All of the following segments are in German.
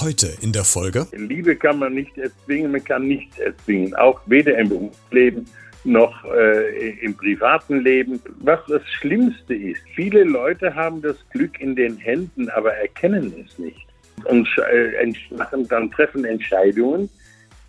Heute in der Folge. Liebe kann man nicht erzwingen, man kann nichts erzwingen, auch weder im Berufsleben noch äh, im privaten Leben. Was das Schlimmste ist, viele Leute haben das Glück in den Händen, aber erkennen es nicht und äh, machen dann treffen Entscheidungen,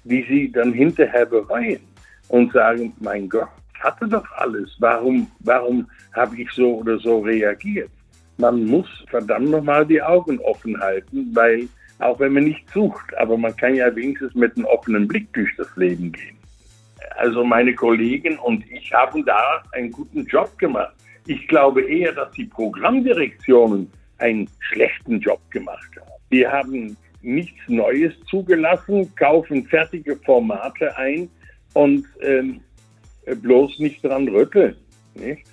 die sie dann hinterher bereuen und sagen, mein Gott, hatte doch alles, warum, warum habe ich so oder so reagiert? Man muss verdammt nochmal die Augen offen halten, weil auch wenn man nicht sucht, aber man kann ja wenigstens mit einem offenen Blick durch das Leben gehen. Also meine Kollegen und ich haben da einen guten Job gemacht. Ich glaube eher, dass die Programmdirektionen einen schlechten Job gemacht haben. Die haben nichts Neues zugelassen, kaufen fertige Formate ein und ähm, bloß nicht dran rütteln. Nicht?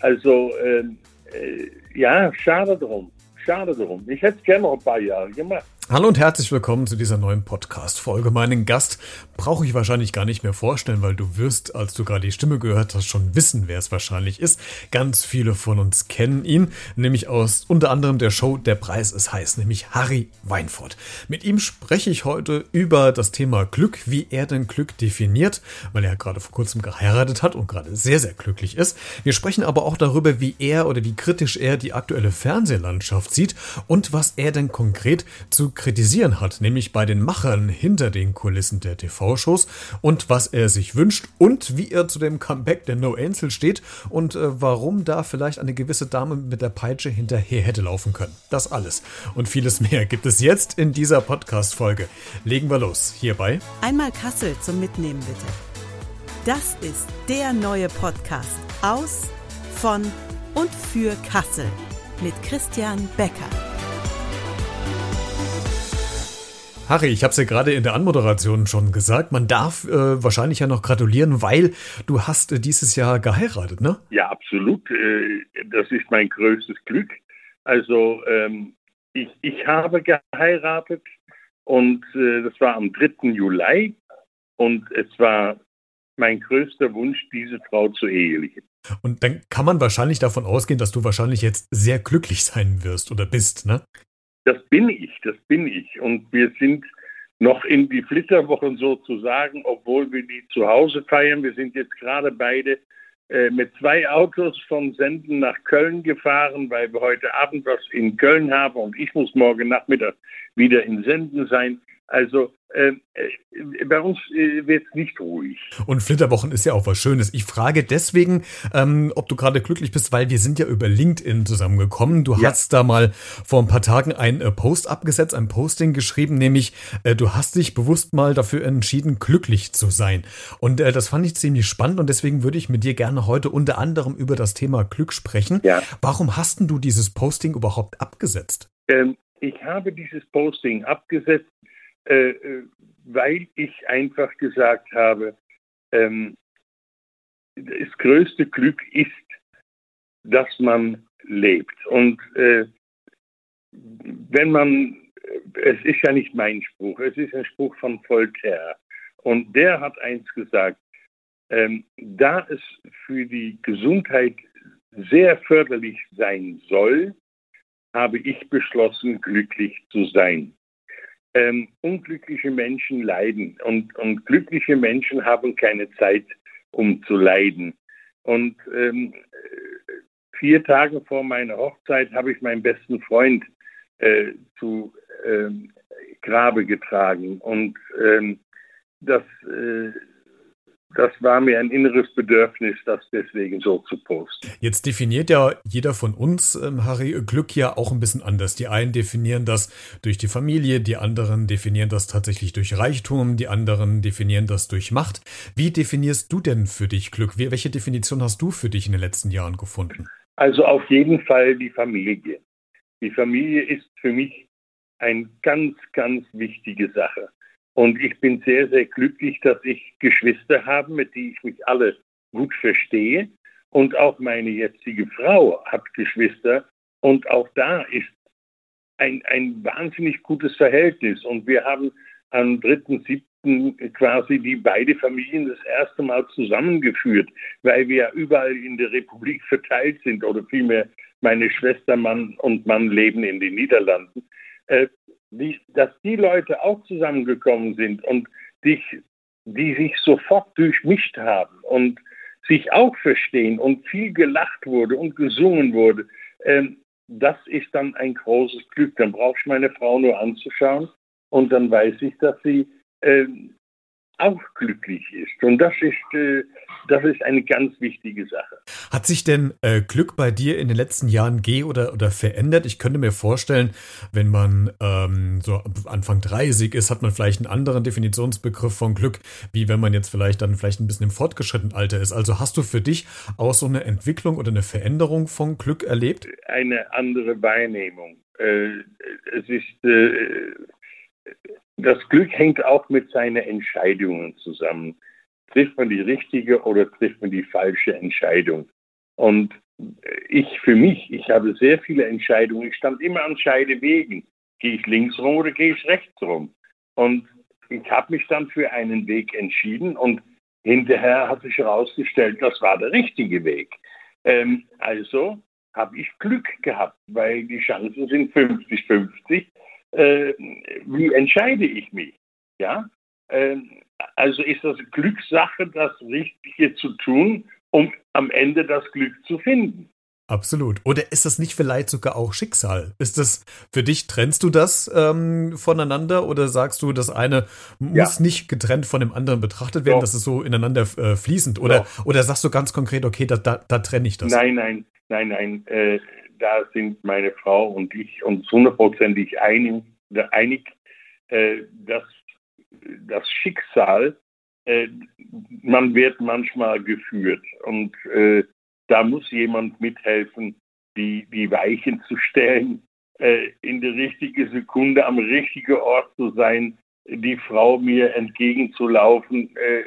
Also ähm, äh, ja, schade drum. Schade drum. Ich hätte es gerne noch ein paar Jahre gemacht. Hallo und herzlich willkommen zu dieser neuen Podcast-Folge. Meinen Gast brauche ich wahrscheinlich gar nicht mehr vorstellen, weil du wirst, als du gerade die Stimme gehört hast, schon wissen, wer es wahrscheinlich ist. Ganz viele von uns kennen ihn, nämlich aus unter anderem der Show Der Preis ist heiß, nämlich Harry Weinfurt. Mit ihm spreche ich heute über das Thema Glück, wie er denn Glück definiert, weil er gerade vor kurzem geheiratet hat und gerade sehr, sehr glücklich ist. Wir sprechen aber auch darüber, wie er oder wie kritisch er die aktuelle Fernsehlandschaft sieht und was er denn konkret zu kritisieren hat, nämlich bei den Machern hinter den Kulissen der TV-Shows und was er sich wünscht und wie er zu dem Comeback der No Ansel steht und äh, warum da vielleicht eine gewisse Dame mit der Peitsche hinterher hätte laufen können. Das alles und vieles mehr gibt es jetzt in dieser Podcast-Folge. Legen wir los. Hierbei. Einmal Kassel zum Mitnehmen bitte. Das ist der neue Podcast aus, von und für Kassel mit Christian Becker. Harry, ich habe es ja gerade in der Anmoderation schon gesagt, man darf äh, wahrscheinlich ja noch gratulieren, weil du hast äh, dieses Jahr geheiratet, ne? Ja, absolut. Äh, das ist mein größtes Glück. Also ähm, ich, ich habe geheiratet und äh, das war am 3. Juli und es war mein größter Wunsch, diese Frau zu ehelichen. Und dann kann man wahrscheinlich davon ausgehen, dass du wahrscheinlich jetzt sehr glücklich sein wirst oder bist, ne? Das bin ich, das bin ich. Und wir sind noch in die Flitterwochen sozusagen, obwohl wir die zu Hause feiern. Wir sind jetzt gerade beide äh, mit zwei Autos von Senden nach Köln gefahren, weil wir heute Abend was in Köln haben und ich muss morgen Nachmittag wieder in Senden sein. Also ähm, äh, bei uns äh, wird es nicht ruhig. Und Flitterwochen ist ja auch was Schönes. Ich frage deswegen, ähm, ob du gerade glücklich bist, weil wir sind ja über LinkedIn zusammengekommen. Du ja. hast da mal vor ein paar Tagen ein äh, Post abgesetzt, ein Posting geschrieben, nämlich äh, du hast dich bewusst mal dafür entschieden, glücklich zu sein. Und äh, das fand ich ziemlich spannend und deswegen würde ich mit dir gerne heute unter anderem über das Thema Glück sprechen. Ja. Warum hast denn du dieses Posting überhaupt abgesetzt? Ähm, ich habe dieses Posting abgesetzt, äh, äh, weil ich einfach gesagt habe, ähm, das größte Glück ist, dass man lebt. Und äh, wenn man, es ist ja nicht mein Spruch, es ist ein Spruch von Voltaire. Und der hat eins gesagt, ähm, da es für die Gesundheit sehr förderlich sein soll, habe ich beschlossen, glücklich zu sein. Ähm, unglückliche Menschen leiden und, und glückliche Menschen haben keine Zeit, um zu leiden. Und ähm, vier Tage vor meiner Hochzeit habe ich meinen besten Freund äh, zu ähm, Grabe getragen. Und ähm, das äh, das war mir ein inneres Bedürfnis, das deswegen so zu posten. Jetzt definiert ja jeder von uns, ähm, Harry, Glück ja auch ein bisschen anders. Die einen definieren das durch die Familie, die anderen definieren das tatsächlich durch Reichtum, die anderen definieren das durch Macht. Wie definierst du denn für dich Glück? Welche Definition hast du für dich in den letzten Jahren gefunden? Also auf jeden Fall die Familie. Die Familie ist für mich eine ganz, ganz wichtige Sache. Und ich bin sehr, sehr glücklich, dass ich Geschwister habe, mit denen ich mich alle gut verstehe. Und auch meine jetzige Frau hat Geschwister. Und auch da ist ein, ein wahnsinnig gutes Verhältnis. Und wir haben am 3.7. quasi die beide Familien das erste Mal zusammengeführt, weil wir ja überall in der Republik verteilt sind oder vielmehr meine Schwester Mann und Mann leben in den Niederlanden, äh, die, dass die Leute auch zusammengekommen sind und dich, die sich sofort durchmischt haben und sich auch verstehen und viel gelacht wurde und gesungen wurde, ähm, das ist dann ein großes Glück. Dann brauche ich meine Frau nur anzuschauen und dann weiß ich, dass sie äh, auch glücklich ist. Und das ist, äh, das ist eine ganz wichtige Sache. Hat sich denn äh, Glück bei dir in den letzten Jahren geh oder, oder verändert? Ich könnte mir vorstellen, wenn man ähm, so Anfang 30 ist, hat man vielleicht einen anderen Definitionsbegriff von Glück, wie wenn man jetzt vielleicht dann vielleicht ein bisschen im fortgeschrittenen Alter ist. Also hast du für dich auch so eine Entwicklung oder eine Veränderung von Glück erlebt? Eine andere Wahrnehmung. Äh, es ist äh, das Glück hängt auch mit seinen Entscheidungen zusammen. Trifft man die richtige oder trifft man die falsche Entscheidung? Und ich für mich, ich habe sehr viele Entscheidungen. Ich stand immer an Scheidewegen. Gehe ich links rum oder gehe ich rechts rum? Und ich habe mich dann für einen Weg entschieden und hinterher hat sich herausgestellt, das war der richtige Weg. Ähm, also habe ich Glück gehabt, weil die Chancen sind 50-50 äh, wie entscheide ich mich? Ja? Äh, also ist das Glückssache, das Richtige zu tun, um am Ende das Glück zu finden. Absolut. Oder ist das nicht vielleicht sogar auch Schicksal? Ist das für dich, trennst du das ähm, voneinander oder sagst du, das eine muss ja. nicht getrennt von dem anderen betrachtet werden, Doch. das ist so ineinander äh, fließend? Oder, oder sagst du ganz konkret, okay, da, da, da trenne ich das? Nein, nein, nein, nein. Äh, da sind meine Frau und ich uns hundertprozentig einig, einig äh, dass das Schicksal, äh, man wird manchmal geführt und äh, da muss jemand mithelfen, die, die Weichen zu stellen, äh, in der richtigen Sekunde am richtigen Ort zu sein, die Frau mir entgegenzulaufen. Äh,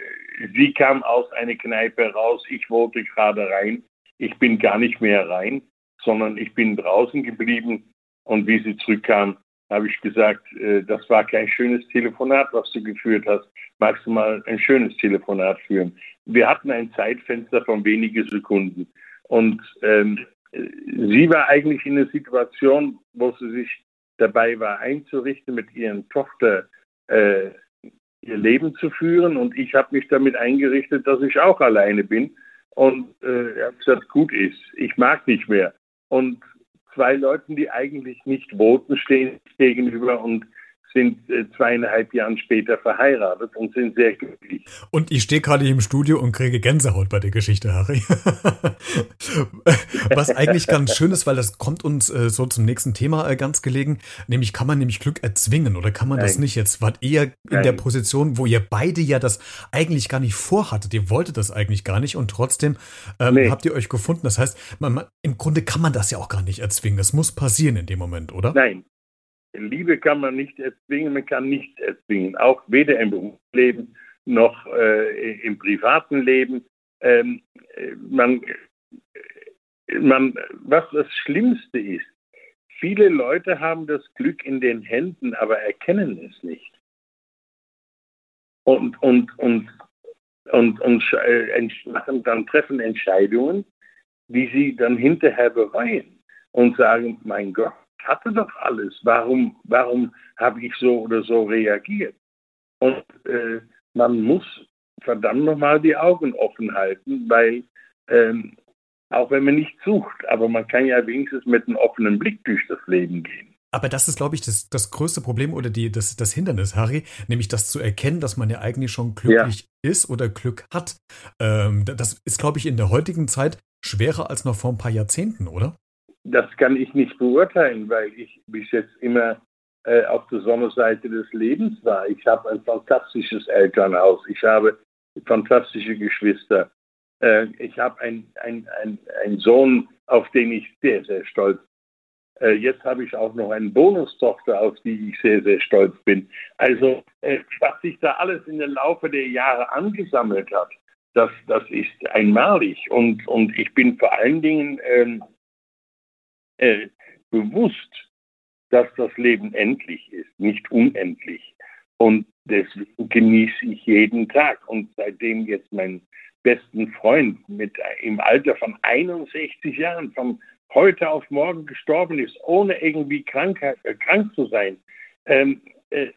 sie kam aus einer Kneipe raus, ich wollte gerade rein, ich bin gar nicht mehr rein sondern ich bin draußen geblieben und wie sie zurückkam, habe ich gesagt, äh, das war kein schönes Telefonat, was du geführt hast. Magst du mal ein schönes Telefonat führen? Wir hatten ein Zeitfenster von wenigen Sekunden. Und ähm, sie war eigentlich in einer Situation, wo sie sich dabei war einzurichten, mit ihren Tochter äh, ihr Leben zu führen. Und ich habe mich damit eingerichtet, dass ich auch alleine bin. Und äh, habe gesagt, gut ist, ich mag nicht mehr und zwei Leuten, die eigentlich nicht voten, stehen gegenüber und sind äh, zweieinhalb Jahren später verheiratet und sind sehr glücklich. Und ich stehe gerade hier im Studio und kriege Gänsehaut bei der Geschichte, Harry. Was eigentlich ganz schön ist, weil das kommt uns äh, so zum nächsten Thema äh, ganz gelegen, nämlich kann man nämlich Glück erzwingen oder kann man Nein. das nicht? Jetzt wart ihr in Nein. der Position, wo ihr beide ja das eigentlich gar nicht vorhattet. Ihr wolltet das eigentlich gar nicht und trotzdem ähm, nee. habt ihr euch gefunden. Das heißt, man, man, im Grunde kann man das ja auch gar nicht erzwingen. Das muss passieren in dem Moment, oder? Nein, Liebe kann man nicht erzwingen, man kann nichts erzwingen, auch weder im Berufsleben noch äh, im privaten Leben. Ähm, man, man, was das Schlimmste ist, viele Leute haben das Glück in den Händen, aber erkennen es nicht. Und, und, und, und, und äh, machen dann treffen Entscheidungen, die sie dann hinterher bereuen und sagen, mein Gott, hatte doch alles. Warum, warum habe ich so oder so reagiert? Und äh, man muss verdammt nochmal die Augen offen halten, weil ähm, auch wenn man nicht sucht, aber man kann ja wenigstens mit einem offenen Blick durch das Leben gehen. Aber das ist, glaube ich, das, das größte Problem oder die, das, das Hindernis, Harry, nämlich das zu erkennen, dass man ja eigentlich schon glücklich ja. ist oder Glück hat. Ähm, das ist, glaube ich, in der heutigen Zeit schwerer als noch vor ein paar Jahrzehnten, oder? Das kann ich nicht beurteilen, weil ich bis jetzt immer äh, auf der Sonnenseite des Lebens war. Ich habe ein fantastisches Elternhaus. Ich habe fantastische Geschwister. Äh, ich habe einen ein, ein Sohn, auf den ich sehr, sehr stolz bin. Äh, jetzt habe ich auch noch eine Bonustochter, auf die ich sehr, sehr stolz bin. Also, äh, was sich da alles in den Laufe der Jahre angesammelt hat, das, das ist einmalig. Und, und ich bin vor allen Dingen ähm, äh, bewusst, dass das Leben endlich ist, nicht unendlich. Und deswegen genieße ich jeden Tag. Und seitdem jetzt mein besten Freund mit im Alter von 61 Jahren vom, heute auf morgen gestorben ist, ohne irgendwie krank, äh, krank zu sein, ähm, äh,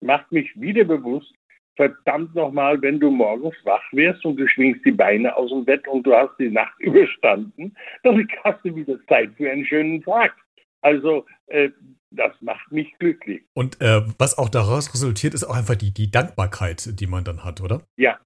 macht mich wieder bewusst, verdammt nochmal, wenn du morgens wach wirst und du schwingst die Beine aus dem Bett und du hast die Nacht überstanden, dann hast du wieder Zeit für einen schönen Tag. Also äh, das macht mich glücklich. Und äh, was auch daraus resultiert, ist auch einfach die, die Dankbarkeit, die man dann hat, oder? Ja,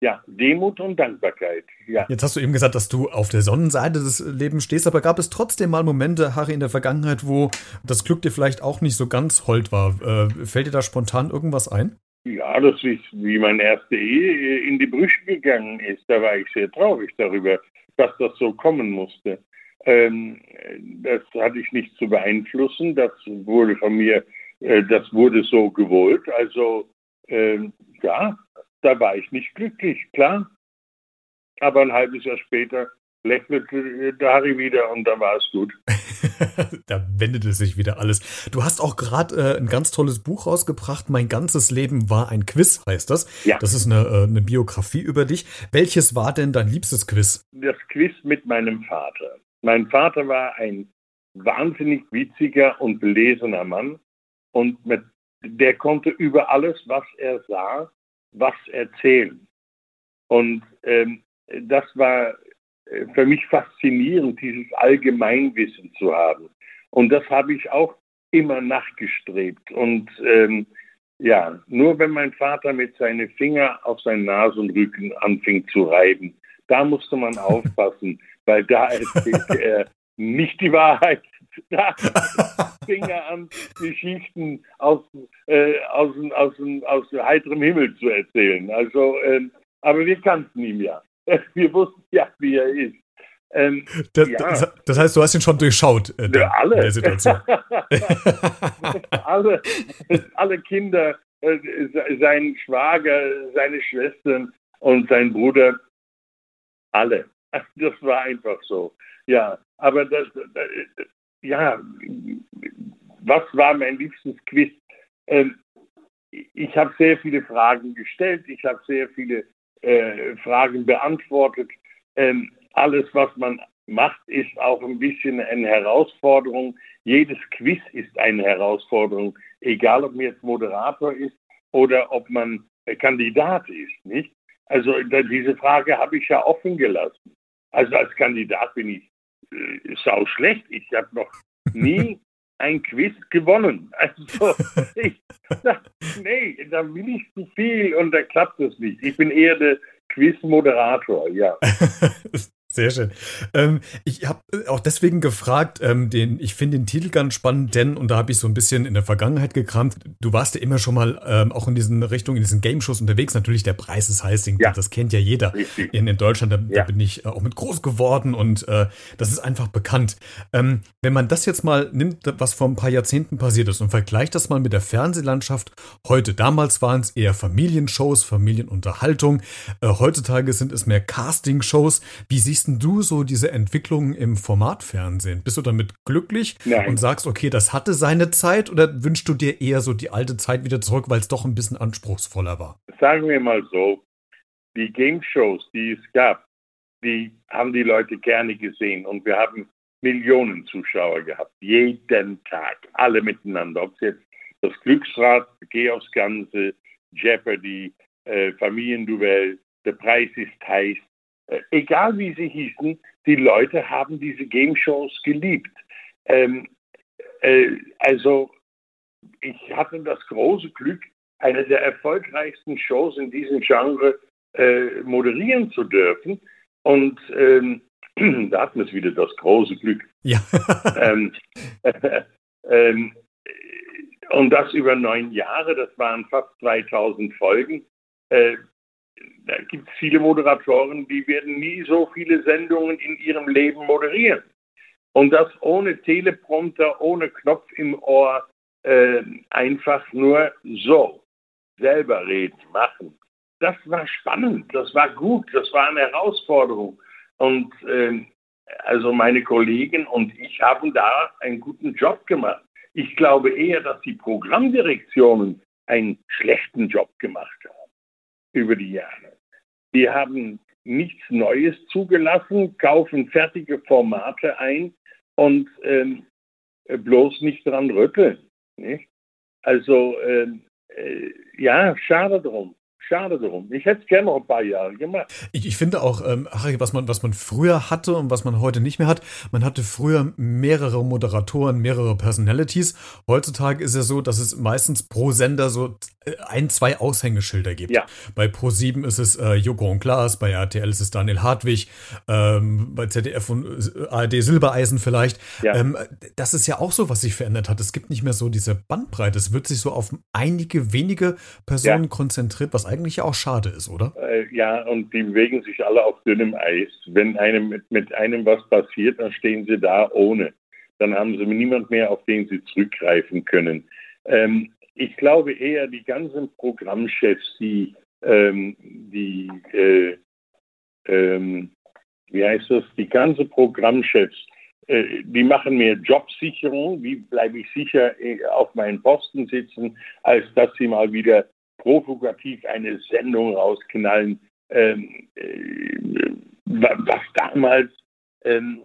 ja, Demut und Dankbarkeit. Ja. Jetzt hast du eben gesagt, dass du auf der Sonnenseite des Lebens stehst, aber gab es trotzdem mal Momente, Harry, in der Vergangenheit, wo das Glück dir vielleicht auch nicht so ganz hold war? Äh, fällt dir da spontan irgendwas ein? Ja, das ist, wie meine erste Ehe in die Brüche gegangen ist. Da war ich sehr traurig darüber, dass das so kommen musste. Ähm, das hatte ich nicht zu beeinflussen. Das wurde von mir, äh, das wurde so gewollt. Also, ähm, ja, da war ich nicht glücklich, klar. Aber ein halbes Jahr später lächelte Dari wieder und da war es gut. da wendete sich wieder alles. Du hast auch gerade äh, ein ganz tolles Buch rausgebracht. Mein ganzes Leben war ein Quiz, heißt das. Ja. Das ist eine, äh, eine Biografie über dich. Welches war denn dein liebstes Quiz? Das Quiz mit meinem Vater. Mein Vater war ein wahnsinnig witziger und belesener Mann und mit, der konnte über alles, was er sah, was erzählen. Und ähm, das war für mich faszinierend, dieses Allgemeinwissen zu haben. Und das habe ich auch immer nachgestrebt. Und ähm, ja, nur wenn mein Vater mit seinen Finger auf seinen Nasenrücken anfing zu reiben, da musste man aufpassen, weil da erzählte er nicht die Wahrheit. Da fing er an, Geschichten aus, äh, aus, aus, aus, heiterem Himmel zu erzählen. Also, äh, aber wir kannten ihn ja. Wir wussten ja, wie er ist. Ähm, das, ja. das, das, heißt, du hast ihn schon durchschaut äh, der, alle. der Situation. alle, alle Kinder, äh, sein Schwager, seine Schwestern und sein Bruder, alle. Das war einfach so. Ja, aber das, das ja, was war mein liebstes Quiz? Ähm, ich habe sehr viele Fragen gestellt, ich habe sehr viele äh, Fragen beantwortet. Ähm, alles, was man macht, ist auch ein bisschen eine Herausforderung. Jedes Quiz ist eine Herausforderung, egal ob man jetzt Moderator ist oder ob man Kandidat ist, nicht? Also diese Frage habe ich ja offen gelassen. Also als Kandidat bin ich äh, sau schlecht. Ich habe noch nie ein Quiz gewonnen. Also, ich, da, nee, da will ich zu viel und da klappt es nicht. Ich bin eher der Quiz-Moderator, ja. Sehr schön. Ähm, ich habe äh, auch deswegen gefragt, ähm, den, ich finde den Titel ganz spannend, denn, und da habe ich so ein bisschen in der Vergangenheit gekramt, du warst ja immer schon mal ähm, auch in diesen Richtungen, in diesen Game-Shows unterwegs. Natürlich, der Preis ist heiß, ja. das kennt ja jeder. In, in Deutschland, da, ja. da, bin ich äh, auch mit groß geworden und äh, das ist einfach bekannt. Ähm, wenn man das jetzt mal nimmt, was vor ein paar Jahrzehnten passiert ist und vergleicht das mal mit der Fernsehlandschaft heute. Damals waren es eher Familienshows, Familienunterhaltung. Äh, heutzutage sind es mehr Casting-Shows. Wie siehst siehst du so diese Entwicklung im Formatfernsehen? Bist du damit glücklich Nein. und sagst, okay, das hatte seine Zeit oder wünschst du dir eher so die alte Zeit wieder zurück, weil es doch ein bisschen anspruchsvoller war? Sagen wir mal so, die Game Shows, die es gab, die haben die Leute gerne gesehen und wir haben Millionen Zuschauer gehabt, jeden Tag, alle miteinander. Ob es jetzt das Glücksrad, Geh aufs Ganze, Jeopardy, äh, Familienduell, der Preis ist heiß, egal wie sie hießen, die Leute haben diese Game Shows geliebt. Ähm, äh, also ich hatte das große Glück, eine der erfolgreichsten Shows in diesem Genre äh, moderieren zu dürfen. Und ähm, da hatten wir es wieder, das große Glück. Ja. ähm, äh, ähm, und das über neun Jahre, das waren fast 2000 Folgen. Da gibt es viele Moderatoren, die werden nie so viele Sendungen in ihrem Leben moderieren. Und das ohne Teleprompter, ohne Knopf im Ohr, äh, einfach nur so selber reden, machen. Das war spannend, das war gut, das war eine Herausforderung. Und äh, also meine Kollegen und ich haben da einen guten Job gemacht. Ich glaube eher, dass die Programmdirektionen einen schlechten Job gemacht haben über die Jahre. Die haben nichts Neues zugelassen, kaufen fertige Formate ein und ähm, bloß nicht dran rütteln. Nicht? Also ähm, äh, ja, schade drum. Schade drum. Ich hätte es gerne noch ein paar Jahre gemacht. Ich, ich finde auch, ähm, Harry, was man, was man früher hatte und was man heute nicht mehr hat, man hatte früher mehrere Moderatoren, mehrere Personalities. Heutzutage ist es so, dass es meistens pro Sender so äh, ein, zwei Aushängeschilder gibt. Ja. Bei Pro7 ist es äh, Joko und Klaas, bei RTL ist es Daniel Hartwig, ähm, bei ZDF und äh, ARD Silbereisen vielleicht. Ja. Ähm, das ist ja auch so, was sich verändert hat. Es gibt nicht mehr so diese Bandbreite. Es wird sich so auf einige wenige Personen ja. konzentriert, was eigentlich auch schade ist, oder? Äh, ja, und die bewegen sich alle auf dünnem Eis. Wenn einem mit, mit einem was passiert, dann stehen sie da ohne. Dann haben sie niemand mehr, auf den sie zurückgreifen können. Ähm, ich glaube eher, die ganzen Programmchefs, die, ähm, die äh, ähm, wie heißt das, die ganzen Programmchefs, äh, die machen mehr Jobsicherung, wie bleibe ich sicher äh, auf meinen Posten sitzen, als dass sie mal wieder provokativ eine Sendung rausknallen, ähm, äh, was damals ähm,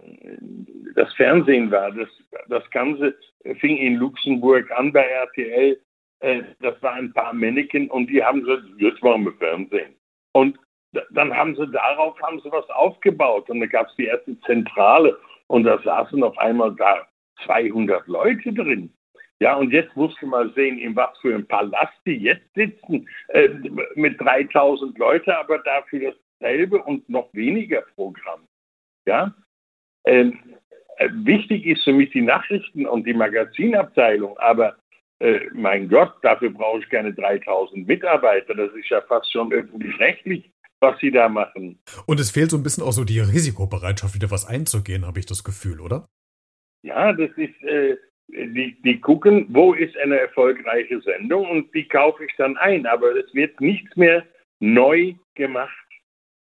das Fernsehen war. Das, das Ganze fing in Luxemburg an bei RTL. Äh, das waren ein paar Männchen und die haben gesagt, jetzt machen wir Fernsehen. Und dann haben sie darauf haben sie was aufgebaut und da gab es die erste Zentrale und da saßen auf einmal da 200 Leute drin. Ja, und jetzt musst du mal sehen, in was für einem Palast die jetzt sitzen, äh, mit 3000 Leuten, aber dafür dasselbe und noch weniger Programm. Ja, ähm, äh, wichtig ist für mich die Nachrichten und die Magazinabteilung, aber äh, mein Gott, dafür brauche ich keine 3000 Mitarbeiter. Das ist ja fast schon öffentlich-rechtlich, was sie da machen. Und es fehlt so ein bisschen auch so die Risikobereitschaft, wieder was einzugehen, habe ich das Gefühl, oder? Ja, das ist, äh, die, die gucken, wo ist eine erfolgreiche Sendung und die kaufe ich dann ein. Aber es wird nichts mehr neu gemacht.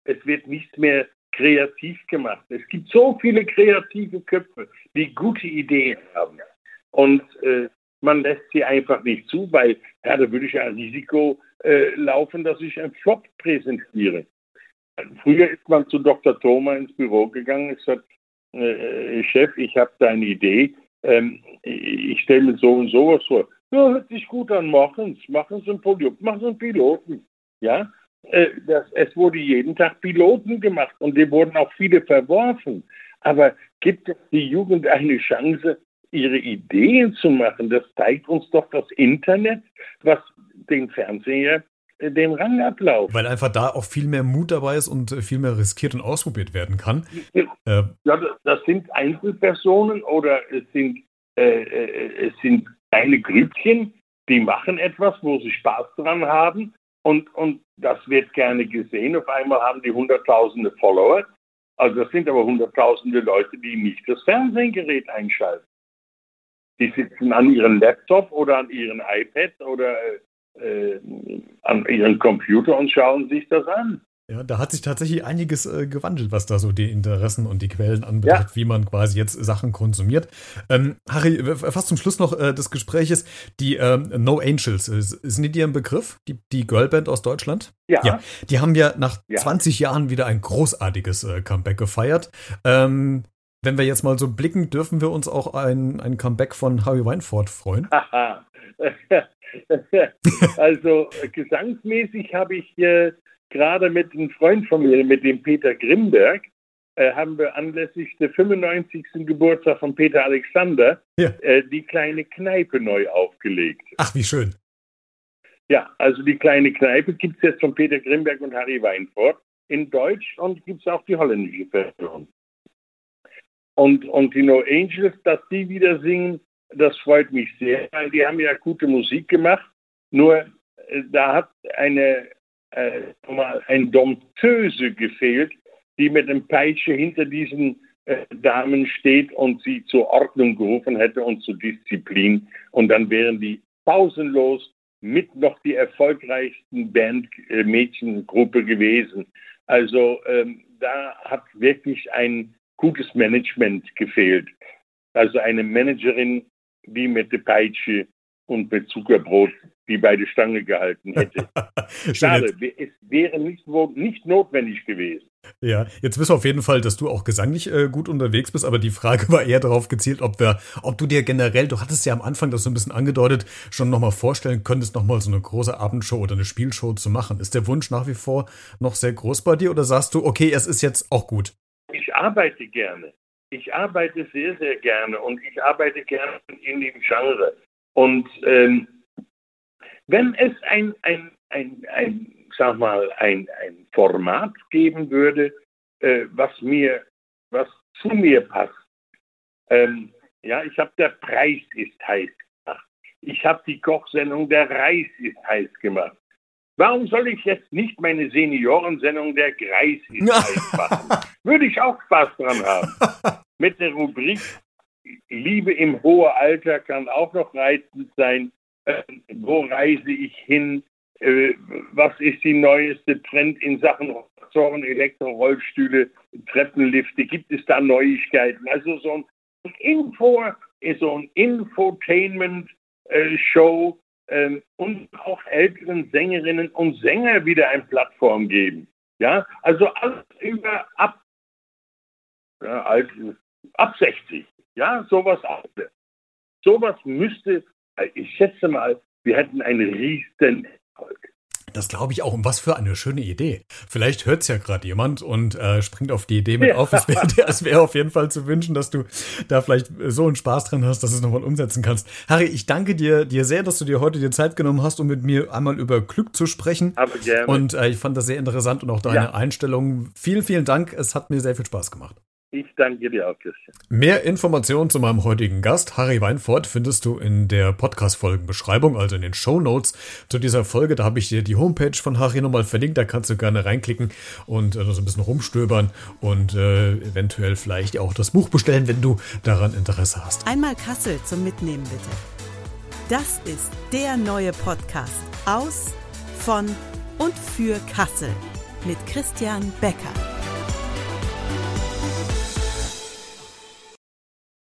Es wird nichts mehr kreativ gemacht. Es gibt so viele kreative Köpfe, die gute Ideen haben. Und äh, man lässt sie einfach nicht zu, weil ja, da würde ich ein Risiko äh, laufen, dass ich einen Flop präsentiere. Früher ist man zu Dr. Thoma ins Büro gegangen und gesagt, äh, Chef, ich habe da eine Idee, ähm, ich stelle mir so und sowas vor. Ja, hört sich gut an, machen Sie, machen ein Produkt, machen Sie einen Piloten. Ja, äh, das, es wurde jeden Tag Piloten gemacht und die wurden auch viele verworfen. Aber gibt die Jugend eine Chance, ihre Ideen zu machen? Das zeigt uns doch das Internet, was den Fernseher den Rang ablaufen. Weil einfach da auch viel mehr Mut dabei ist und äh, viel mehr riskiert und ausprobiert werden kann. Ja, das sind Einzelpersonen oder es sind, äh, es sind kleine Grüppchen, die machen etwas, wo sie Spaß dran haben und, und das wird gerne gesehen. Auf einmal haben die Hunderttausende Follower. Also das sind aber Hunderttausende Leute, die nicht das Fernsehgerät einschalten. Die sitzen an ihrem Laptop oder an ihrem iPad oder äh, an ihrem Computer und schauen sich das an. Ja, da hat sich tatsächlich einiges äh, gewandelt, was da so die Interessen und die Quellen anbetrifft, ja. wie man quasi jetzt Sachen konsumiert. Ähm, Harry, fast zum Schluss noch äh, des Gespräches, die ähm, No Angels, äh, sind die dir ein Begriff? Die, die Girlband aus Deutschland? Ja. ja. Die haben ja nach ja. 20 Jahren wieder ein großartiges äh, Comeback gefeiert. Ähm, wenn wir jetzt mal so blicken, dürfen wir uns auch ein, ein Comeback von Harry Weinfurt freuen? also gesangsmäßig habe ich äh, gerade mit einem Freund von mir, mit dem Peter Grimberg, äh, haben wir anlässlich des 95. Geburtstag von Peter Alexander ja. äh, die kleine Kneipe neu aufgelegt. Ach, wie schön. Ja, also die kleine Kneipe gibt es jetzt von Peter Grimberg und Harry Weinfurt in Deutsch und gibt es auch die holländische Version. Und, und die No Angels, dass die wieder singen, das freut mich sehr, weil die haben ja gute Musik gemacht. Nur äh, da hat eine äh, ein Dompteuse gefehlt, die mit dem Peitsche hinter diesen äh, Damen steht und sie zur Ordnung gerufen hätte und zur Disziplin. Und dann wären die pausenlos mit noch die erfolgreichsten Band-Mädchengruppe äh, gewesen. Also ähm, da hat wirklich ein gutes Management gefehlt. Also eine Managerin, die mit der Peitsche und mit Zuckerbrot die bei der Stange gehalten hätte. Schade, es wäre nicht, nicht notwendig gewesen. Ja, jetzt wissen wir auf jeden Fall, dass du auch gesanglich äh, gut unterwegs bist, aber die Frage war eher darauf gezielt, ob wir, ob du dir generell, du hattest ja am Anfang das so ein bisschen angedeutet, schon nochmal vorstellen könntest, nochmal so eine große Abendshow oder eine Spielshow zu machen. Ist der Wunsch nach wie vor noch sehr groß bei dir oder sagst du, okay, es ist jetzt auch gut? Ich arbeite gerne. Ich arbeite sehr, sehr gerne und ich arbeite gerne in dem Genre. Und ähm, wenn es ein, ein, ein, ein sag mal, ein, ein Format geben würde, äh, was mir, was zu mir passt. Ähm, ja, ich habe der Preis ist heiß gemacht. Ich habe die Kochsendung der Reis ist heiß gemacht. Warum soll ich jetzt nicht meine Seniorensendung der Greis machen? Würde ich auch Spaß dran haben. Mit der Rubrik Liebe im hohen Alter kann auch noch reizend sein. Äh, wo reise ich hin? Äh, was ist die neueste Trend in Sachen Rollstoren, Elektrorollstühle, Treppenlifte? Gibt es da Neuigkeiten? Also so ein Info, so ein Infotainment-Show äh, und auch älteren Sängerinnen und Sänger wieder eine Plattform geben. Ja, also alles über ab, ja, alt, ab 60. Ja, sowas auch. Sowas müsste, ich schätze mal, wir hätten einen riesen Erfolg. Das glaube ich auch. Und was für eine schöne Idee. Vielleicht hört es ja gerade jemand und äh, springt auf die Idee mit ja. auf. Es wäre wär auf jeden Fall zu wünschen, dass du da vielleicht so einen Spaß dran hast, dass du es nochmal umsetzen kannst. Harry, ich danke dir, dir sehr, dass du dir heute die Zeit genommen hast, um mit mir einmal über Glück zu sprechen. Aber gerne. Und äh, ich fand das sehr interessant und auch deine ja. Einstellung. Vielen, vielen Dank. Es hat mir sehr viel Spaß gemacht. Ich danke dir auch, Christian. Mehr Informationen zu meinem heutigen Gast, Harry Weinfurt, findest du in der Podcast-Folgenbeschreibung, also in den Show Notes zu dieser Folge. Da habe ich dir die Homepage von Harry nochmal verlinkt. Da kannst du gerne reinklicken und äh, so ein bisschen rumstöbern und äh, eventuell vielleicht auch das Buch bestellen, wenn du daran Interesse hast. Einmal Kassel zum Mitnehmen, bitte. Das ist der neue Podcast aus, von und für Kassel mit Christian Becker.